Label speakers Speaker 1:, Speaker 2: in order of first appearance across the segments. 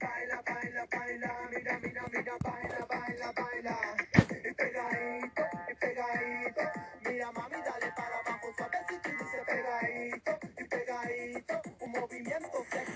Speaker 1: baila, baila, baila, mira, mira, mira, baila, baila. movimiento sexual.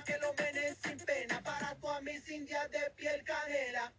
Speaker 1: que lo menes sin pena. Para tu a mis indias de piel canela.